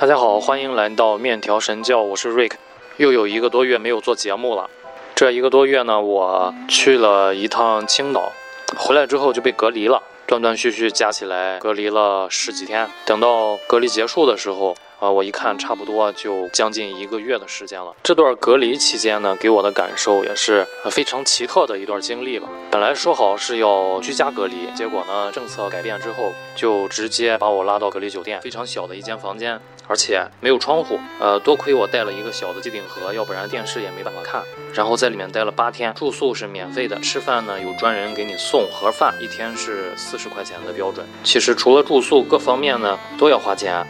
大家好，欢迎来到面条神教，我是 Rick。又有一个多月没有做节目了。这一个多月呢，我去了一趟青岛，回来之后就被隔离了，断断续续加起来隔离了十几天。等到隔离结束的时候。啊，我一看，差不多就将近一个月的时间了。这段隔离期间呢，给我的感受也是非常奇特的一段经历吧。本来说好是要居家隔离，结果呢，政策改变之后，就直接把我拉到隔离酒店，非常小的一间房间，而且没有窗户。呃，多亏我带了一个小的机顶盒，要不然电视也没办法看。然后在里面待了八天，住宿是免费的，吃饭呢有专人给你送盒饭，一天是四十块钱的标准。其实除了住宿，各方面呢都要花钱。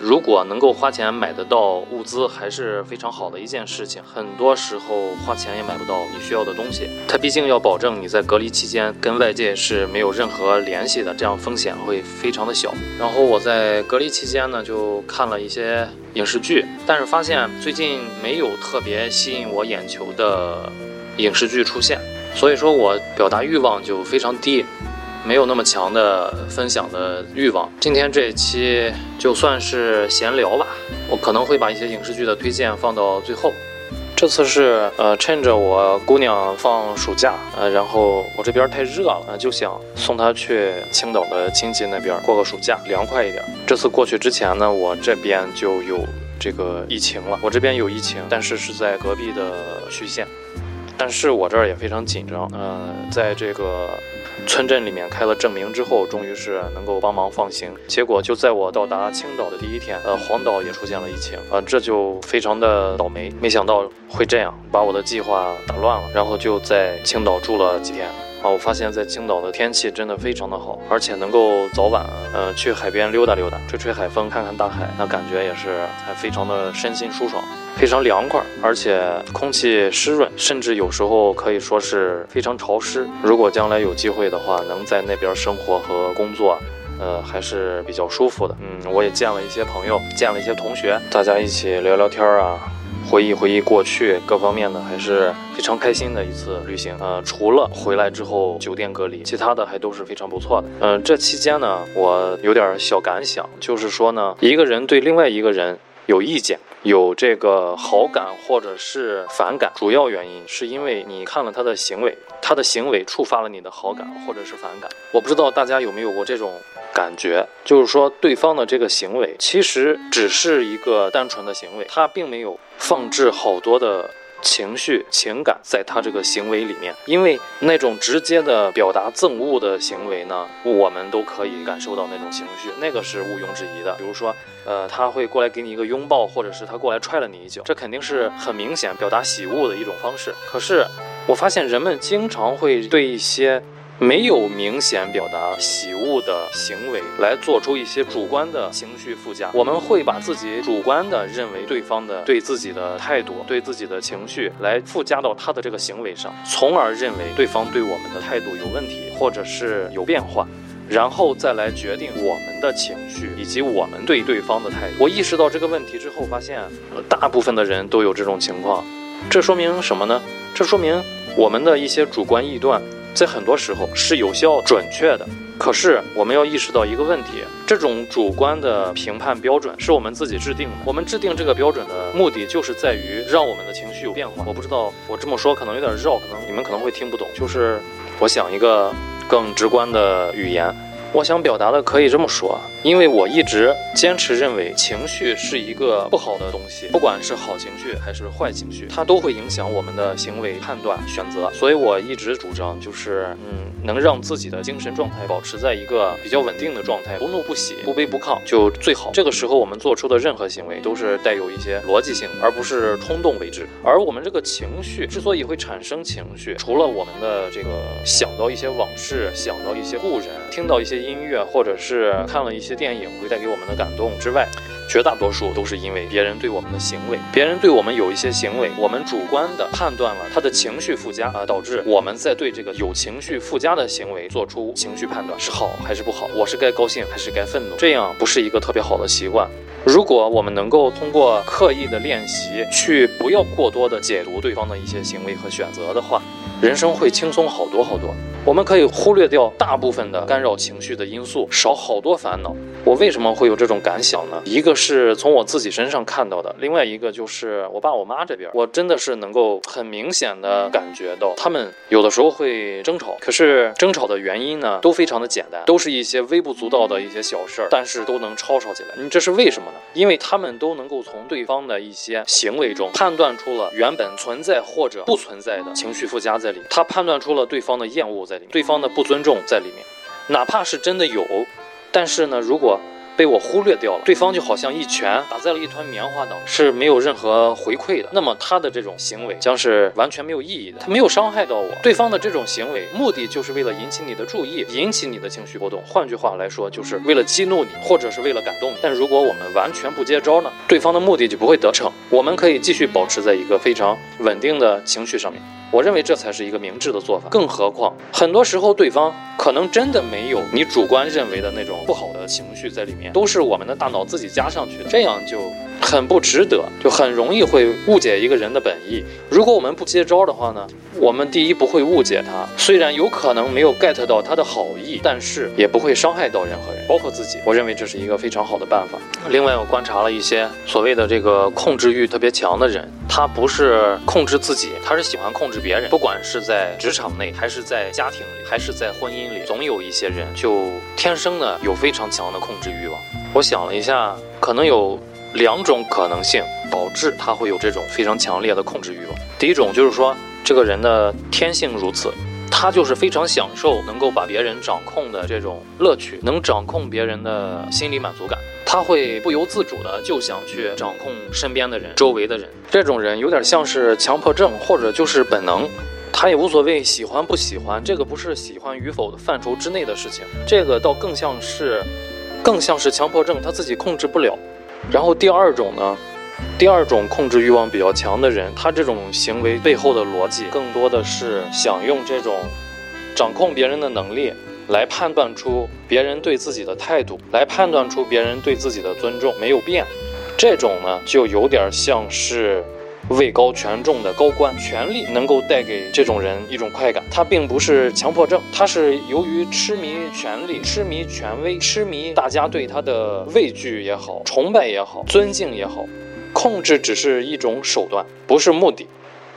如果能够花钱买得到物资，还是非常好的一件事情。很多时候花钱也买不到你需要的东西。它毕竟要保证你在隔离期间跟外界是没有任何联系的，这样风险会非常的小。然后我在隔离期间呢，就看了一些影视剧，但是发现最近没有特别吸引我眼球的影视剧出现，所以说我表达欲望就非常低。没有那么强的分享的欲望。今天这一期就算是闲聊吧，我可能会把一些影视剧的推荐放到最后。这次是呃趁着我姑娘放暑假，呃，然后我这边太热了，呃，就想送她去青岛的亲戚那边过个暑假，凉快一点。这次过去之前呢，我这边就有这个疫情了，我这边有疫情，但是是在隔壁的区县，但是我这儿也非常紧张，呃，在这个。村镇里面开了证明之后，终于是能够帮忙放行。结果就在我到达青岛的第一天，呃，黄岛也出现了疫情，啊，这就非常的倒霉。没想到会这样，把我的计划打乱了。然后就在青岛住了几天。啊，我发现，在青岛的天气真的非常的好，而且能够早晚，呃，去海边溜达溜达，吹吹海风，看看大海，那感觉也是还非常的身心舒爽，非常凉快，而且空气湿润，甚至有时候可以说是非常潮湿。如果将来有机会的话，能在那边生活和工作，呃，还是比较舒服的。嗯，我也见了一些朋友，见了一些同学，大家一起聊聊天啊。回忆回忆过去各方面的还是非常开心的一次旅行。呃，除了回来之后酒店隔离，其他的还都是非常不错的。嗯，这期间呢，我有点小感想，就是说呢，一个人对另外一个人有意见。有这个好感或者是反感，主要原因是因为你看了他的行为，他的行为触发了你的好感或者是反感。我不知道大家有没有过这种感觉，就是说对方的这个行为其实只是一个单纯的行为，他并没有放置好多的。情绪、情感在他这个行为里面，因为那种直接的表达憎恶的行为呢，我们都可以感受到那种情绪，那个是毋庸置疑的。比如说，呃，他会过来给你一个拥抱，或者是他过来踹了你一脚，这肯定是很明显表达喜恶的一种方式。可是，我发现人们经常会对一些。没有明显表达喜恶的行为，来做出一些主观的情绪附加。我们会把自己主观的认为对方的对自己的态度、对自己的情绪来附加到他的这个行为上，从而认为对方对我们的态度有问题，或者是有变化，然后再来决定我们的情绪以及我们对对方的态度。我意识到这个问题之后，发现大部分的人都有这种情况，这说明什么呢？这说明我们的一些主观臆断。在很多时候是有效、准确的，可是我们要意识到一个问题：这种主观的评判标准是我们自己制定的。我们制定这个标准的目的，就是在于让我们的情绪有变化。我不知道我这么说可能有点绕，可能你们可能会听不懂。就是我想一个更直观的语言。我想表达的可以这么说，因为我一直坚持认为情绪是一个不好的东西，不管是好情绪还是坏情绪，它都会影响我们的行为判断、选择。所以我一直主张，就是嗯，能让自己的精神状态保持在一个比较稳定的状态，不怒不喜、不卑不亢就最好。这个时候我们做出的任何行为都是带有一些逻辑性，而不是冲动为之。而我们这个情绪之所以会产生情绪，除了我们的这个想到一些往事、想到一些故人、听到一些。音乐，或者是看了一些些电影，会带给我们的感动之外，绝大多数都是因为别人对我们的行为，别人对我们有一些行为，我们主观的判断了他的情绪附加啊，导致我们在对这个有情绪附加的行为做出情绪判断，是好还是不好？我是该高兴还是该愤怒？这样不是一个特别好的习惯。如果我们能够通过刻意的练习，去不要过多的解读对方的一些行为和选择的话，人生会轻松好多好多。我们可以忽略掉大部分的干扰情绪的因素，少好多烦恼。我为什么会有这种感想呢？一个是从我自己身上看到的，另外一个就是我爸我妈这边，我真的是能够很明显的感觉到，他们有的时候会争吵，可是争吵的原因呢，都非常的简单，都是一些微不足道的一些小事儿，但是都能吵吵起来。你这是为什么呢？因为他们都能够从对方的一些行为中判断出了原本存在或者不存在的情绪附加在里，他判断出了对方的厌恶在对方的不尊重在里面，哪怕是真的有。但是呢，如果被我忽略掉了，对方就好像一拳打在了一团棉花当中，是没有任何回馈的。那么他的这种行为将是完全没有意义的，他没有伤害到我。对方的这种行为目的就是为了引起你的注意，引起你的情绪波动。换句话来说，就是为了激怒你，或者是为了感动你。但如果我们完全不接招呢，对方的目的就不会得逞。我们可以继续保持在一个非常稳定的情绪上面。我认为这才是一个明智的做法。更何况，很多时候对方可能真的没有你主观认为的那种不好的情绪在里面，都是我们的大脑自己加上去的，这样就很不值得，就很容易会误解一个人的本意。如果我们不接招的话呢，我们第一不会误解他，虽然有可能没有 get 到他的好意，但是也不会伤害到任何人，包括自己。我认为这是一个非常好的办法。另外，我观察了一些所谓的这个控制欲特别强的人。他不是控制自己，他是喜欢控制别人。不管是在职场内，还是在家庭里，还是在婚姻里，总有一些人就天生的有非常强的控制欲望。我想了一下，可能有两种可能性导致他会有这种非常强烈的控制欲望。第一种就是说，这个人的天性如此。他就是非常享受能够把别人掌控的这种乐趣，能掌控别人的心理满足感。他会不由自主的就想去掌控身边的人、周围的人。这种人有点像是强迫症，或者就是本能。他也无所谓喜欢不喜欢，这个不是喜欢与否的范畴之内的事情。这个倒更像是，更像是强迫症，他自己控制不了。然后第二种呢？第二种控制欲望比较强的人，他这种行为背后的逻辑更多的是想用这种掌控别人的能力来判断出别人对自己的态度，来判断出别人对自己的尊重没有变。这种呢，就有点像是位高权重的高官，权力能够带给这种人一种快感。他并不是强迫症，他是由于痴迷权力、痴迷权威、痴迷大家对他的畏惧也好、崇拜也好、尊敬也好。控制只是一种手段，不是目的。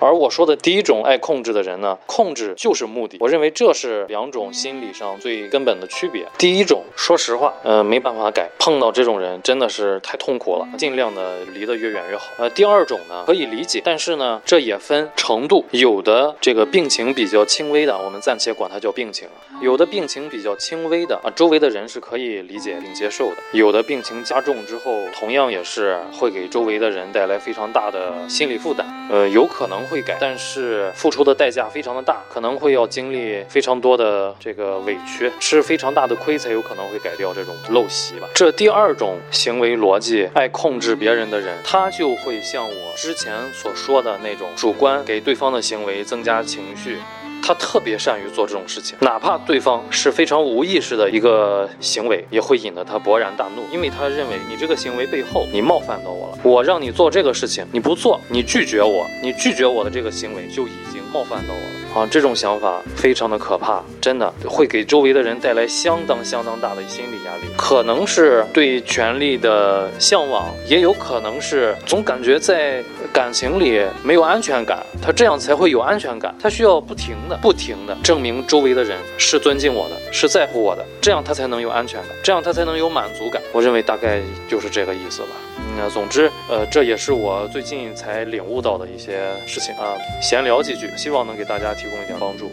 而我说的第一种爱控制的人呢，控制就是目的。我认为这是两种心理上最根本的区别。第一种，说实话，呃，没办法改，碰到这种人真的是太痛苦了，尽量的离得越远越好。呃，第二种呢，可以理解，但是呢，这也分程度。有的这个病情比较轻微的，我们暂且管它叫病情；有的病情比较轻微的啊，周围的人是可以理解并接受的。有的病情加重之后，同样也是会给周围的人带来非常大的心理负担。呃，有可能。会改，但是付出的代价非常的大，可能会要经历非常多的这个委屈，吃非常大的亏，才有可能会改掉这种陋习吧。这第二种行为逻辑，爱控制别人的人，他就会像我之前所说的那种主观，给对方的行为增加情绪。他特别善于做这种事情，哪怕对方是非常无意识的一个行为，也会引得他勃然大怒，因为他认为你这个行为背后你冒犯到我了，我让你做这个事情，你不做，你拒绝我，你拒绝我的这个行为就已经冒犯到我了。啊，这种想法非常的可怕，真的会给周围的人带来相当相当大的心理压力。可能是对权力的向往，也有可能是总感觉在感情里没有安全感，他这样才会有安全感。他需要不停的、不停的证明周围的人是尊敬我的，是在乎我的，这样他才能有安全感，这样他才能有满足感。我认为大概就是这个意思吧。嗯总之，呃，这也是我最近才领悟到的一些事情啊。闲聊几句，希望能给大家提供一点帮助。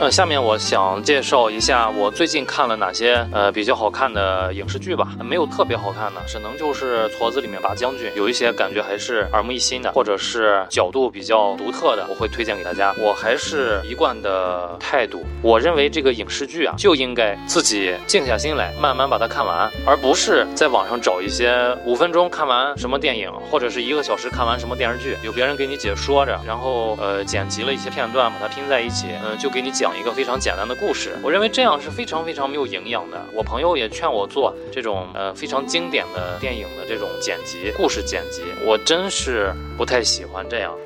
呃，下面我想介绍一下我最近看了哪些呃比较好看的影视剧吧。没有特别好看的，只能就是矬子里面拔将军，有一些感觉还是耳目一新的，或者是角度比较独特的，我会推荐给大家。我还是一贯的态度，我认为这个影视剧啊，就应该自己静下心来，慢慢把它看完，而不是在网上找一些五分钟看完什么电影，或者是一个小时看完什么电视剧，有别人给你解说着，然后呃剪辑了一些片段，把它拼在一起，嗯，就给你讲。讲一个非常简单的故事，我认为这样是非常非常没有营养的。我朋友也劝我做这种呃非常经典的电影的这种剪辑故事剪辑，我真是不太喜欢这样。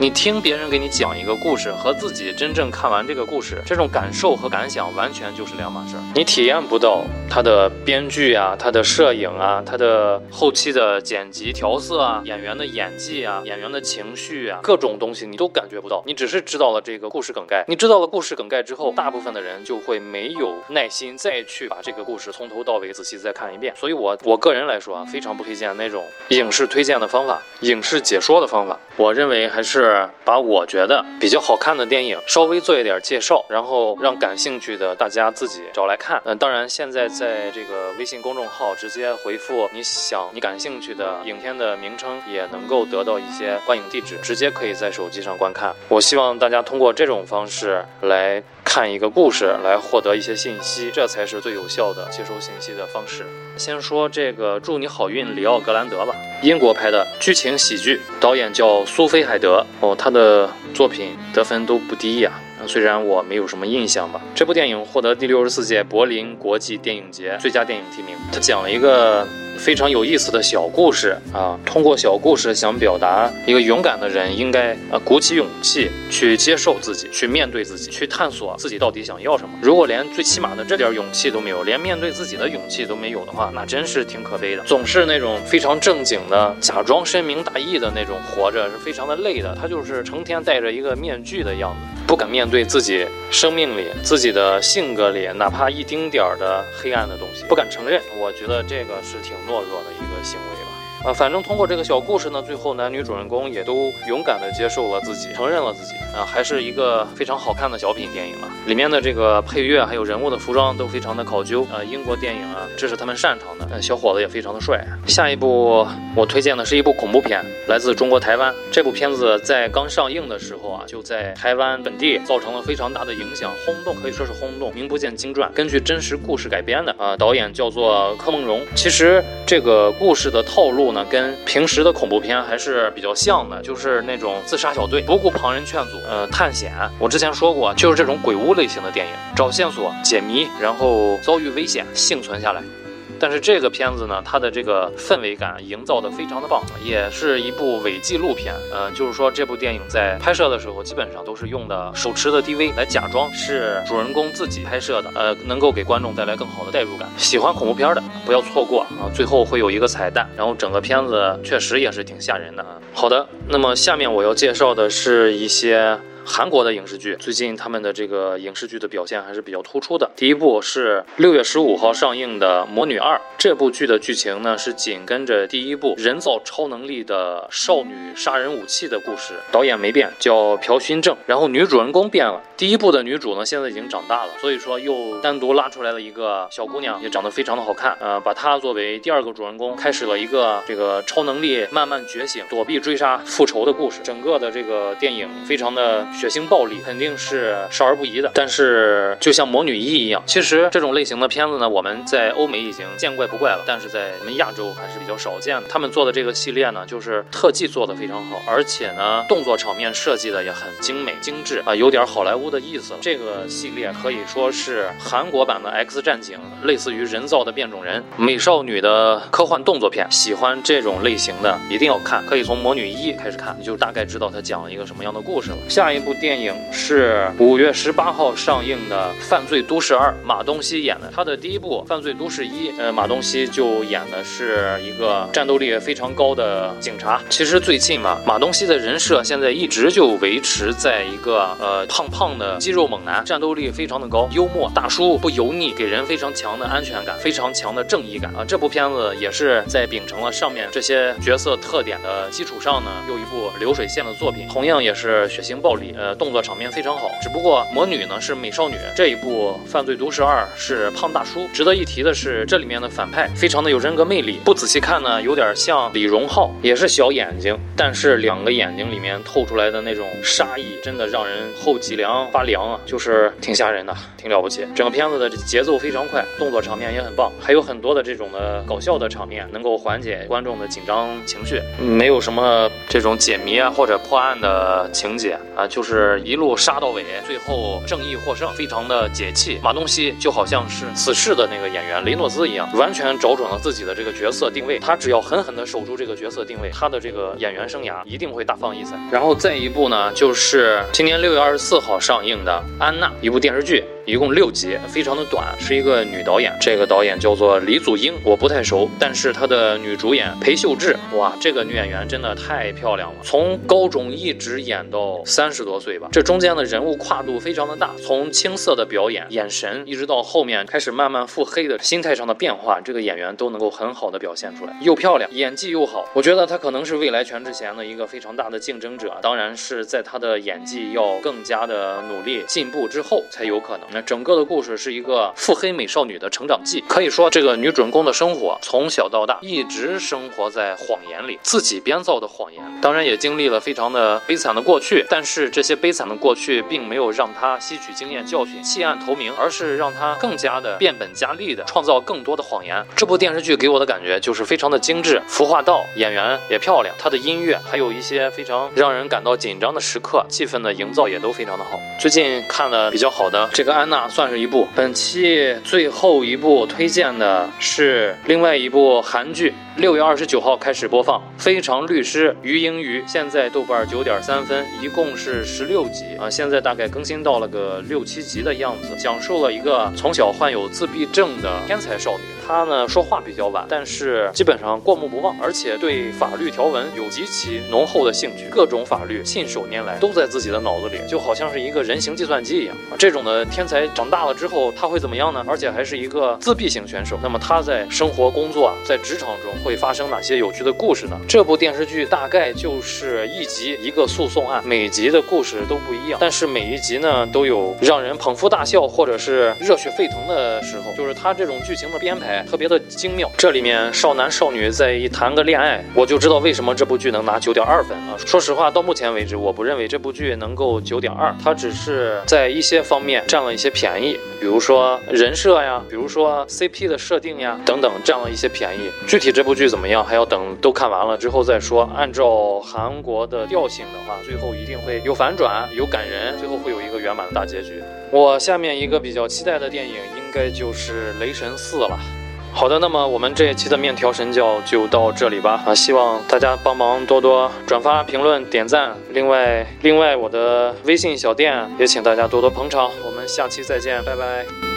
你听别人给你讲一个故事，和自己真正看完这个故事，这种感受和感想完全就是两码事儿。你体验不到他的编剧啊，他的摄影啊，他的后期的剪辑调色啊，演员的演技啊，演员的情绪啊，各种东西你都感觉不到。你只是知道了这个故事梗概。你知道了故事梗概之后，大部分的人就会没有耐心再去把这个故事从头到尾仔细再看一遍。所以，我我个人来说啊，非常不推荐那种影视推荐的方法，影视解说的方法。我认为还是是把我觉得比较好看的电影稍微做一点介绍，然后让感兴趣的大家自己找来看。嗯，当然现在在这个微信公众号直接回复你想你感兴趣的影片的名称，也能够得到一些观影地址，直接可以在手机上观看。我希望大家通过这种方式来看一个故事，来获得一些信息，这才是最有效的接收信息的方式。先说这个《祝你好运，里奥格兰德》吧，英国拍的剧情喜剧，导演叫。苏菲海德哦，他的作品得分都不低呀。虽然我没有什么印象吧。这部电影获得第六十四届柏林国际电影节最佳电影提名。他讲了一个。非常有意思的小故事啊！通过小故事想表达一个勇敢的人应该啊鼓起勇气去接受自己，去面对自己，去探索自己到底想要什么。如果连最起码的这点勇气都没有，连面对自己的勇气都没有的话，那真是挺可悲的。总是那种非常正经的，假装深明大义的那种活着，是非常的累的。他就是成天戴着一个面具的样子，不敢面对自己生命里、自己的性格里哪怕一丁点儿的黑暗的东西，不敢承认。我觉得这个是挺。懦弱的一个行为，啊，反正通过这个小故事呢，最后男女主人公也都勇敢的接受了自己，承认了自己，啊，还是一个非常好看的小品电影了。里面的这个配乐还有人物的服装都非常的考究，呃，英国电影啊，这是他们擅长的。呃，小伙子也非常的帅。下一部我推荐的是一部恐怖片，来自中国台湾。这部片子在刚上映的时候啊，就在台湾本地造成了非常大的影响，轰动可以说是轰动，名不见经传。根据真实故事改编的啊，导演叫做柯梦荣。其实这个故事的套路呢，跟平时的恐怖片还是比较像的，就是那种自杀小队不顾旁人劝阻，呃，探险。我之前说过，就是这种鬼屋。类型的电影，找线索、解谜，然后遭遇危险、幸存下来。但是这个片子呢，它的这个氛围感营造的非常的棒，也是一部伪纪录片。呃，就是说这部电影在拍摄的时候，基本上都是用的手持的 DV 来假装是主人公自己拍摄的，呃，能够给观众带来更好的代入感。喜欢恐怖片的不要错过啊！最后会有一个彩蛋，然后整个片子确实也是挺吓人的啊。好的，那么下面我要介绍的是一些。韩国的影视剧最近他们的这个影视剧的表现还是比较突出的。第一部是六月十五号上映的《魔女二》，这部剧的剧情呢是紧跟着第一部人造超能力的少女杀人武器的故事，导演没变，叫朴勋正，然后女主人公变了。第一部的女主呢现在已经长大了，所以说又单独拉出来了一个小姑娘，也长得非常的好看，呃，把她作为第二个主人公，开始了一个这个超能力慢慢觉醒、躲避追杀、复仇的故事。整个的这个电影非常的。血腥暴力肯定是少儿不宜的，但是就像魔女一一样，其实这种类型的片子呢，我们在欧美已经见怪不怪了，但是在我们亚洲还是比较少见的。他们做的这个系列呢，就是特技做的非常好，而且呢，动作场面设计的也很精美精致啊，有点好莱坞的意思了。这个系列可以说是韩国版的 X 战警，类似于人造的变种人、美少女的科幻动作片。喜欢这种类型的一定要看，可以从魔女一开始看，你就大概知道它讲了一个什么样的故事了。下一一。部电影是五月十八号上映的《犯罪都市二》，马东锡演的。他的第一部《犯罪都市一》，呃，马东锡就演的是一个战斗力非常高的警察。其实最近嘛，马东锡的人设现在一直就维持在一个呃胖胖的肌肉猛男，战斗力非常的高，幽默大叔不油腻，给人非常强的安全感，非常强的正义感啊。这部片子也是在秉承了上面这些角色特点的基础上呢，又一部流水线的作品，同样也是血腥暴力。呃，动作场面非常好，只不过魔女呢是美少女，这一部《犯罪都市二》是胖大叔。值得一提的是，这里面的反派非常的有人格魅力，不仔细看呢，有点像李荣浩，也是小眼睛，但是两个眼睛里面透出来的那种杀意，真的让人后脊梁发凉啊，就是挺吓人的，挺了不起。整个片子的节奏非常快，动作场面也很棒，还有很多的这种的搞笑的场面，能够缓解观众的紧张情绪。没有什么这种解谜啊或者破案的情节啊，就。就是一路杀到尾，最后正义获胜，非常的解气。马东锡就好像是死侍的那个演员雷诺兹一样，完全找准了自己的这个角色定位。他只要狠狠地守住这个角色定位，他的这个演员生涯一定会大放异彩。然后再一部呢，就是今年六月二十四号上映的《安娜》，一部电视剧。一共六集，非常的短，是一个女导演。这个导演叫做李祖英，我不太熟，但是她的女主演裴秀智，哇，这个女演员真的太漂亮了。从高中一直演到三十多岁吧，这中间的人物跨度非常的大，从青涩的表演、眼神，一直到后面开始慢慢腹黑的心态上的变化，这个演员都能够很好的表现出来，又漂亮，演技又好。我觉得她可能是未来全智贤的一个非常大的竞争者，当然是在她的演技要更加的努力进步之后才有可能。整个的故事是一个腹黑美少女的成长记，可以说这个女主人公的生活从小到大一直生活在谎言里，自己编造的谎言。当然也经历了非常的悲惨的过去，但是这些悲惨的过去并没有让她吸取经验教训，弃暗投明，而是让她更加的变本加厉的创造更多的谎言。这部电视剧给我的感觉就是非常的精致，服化道，演员也漂亮，它的音乐还有一些非常让人感到紧张的时刻，气氛的营造也都非常的好。最近看了比较好的这个安那。算是一部。本期最后一部推荐的是另外一部韩剧。六月二十九号开始播放《非常律师于英语》，现在豆瓣九点三分，一共是十六集啊，现在大概更新到了个六七集的样子，讲述了一个从小患有自闭症的天才少女，她呢说话比较晚，但是基本上过目不忘，而且对法律条文有极其浓厚的兴趣，各种法律信手拈来，都在自己的脑子里，就好像是一个人形计算机一样。这种的天才长大了之后，他会怎么样呢？而且还是一个自闭型选手，那么他在生活、工作、在职场中。会发生哪些有趣的故事呢？这部电视剧大概就是一集一个诉讼案，每集的故事都不一样，但是每一集呢都有让人捧腹大笑或者是热血沸腾的时候，就是它这种剧情的编排特别的精妙。这里面少男少女在一谈个恋爱，我就知道为什么这部剧能拿九点二分啊！说实话，到目前为止，我不认为这部剧能够九点二，它只是在一些方面占了一些便宜，比如说人设呀，比如说 CP 的设定呀等等，占了一些便宜。具体这部。剧怎么样？还要等都看完了之后再说。按照韩国的调性的话，最后一定会有反转，有感人，最后会有一个圆满的大结局。我下面一个比较期待的电影应该就是《雷神四》了。好的，那么我们这一期的面条神教就到这里吧。啊，希望大家帮忙多多转发、评论、点赞。另外，另外我的微信小店也请大家多多捧场。我们下期再见，拜拜。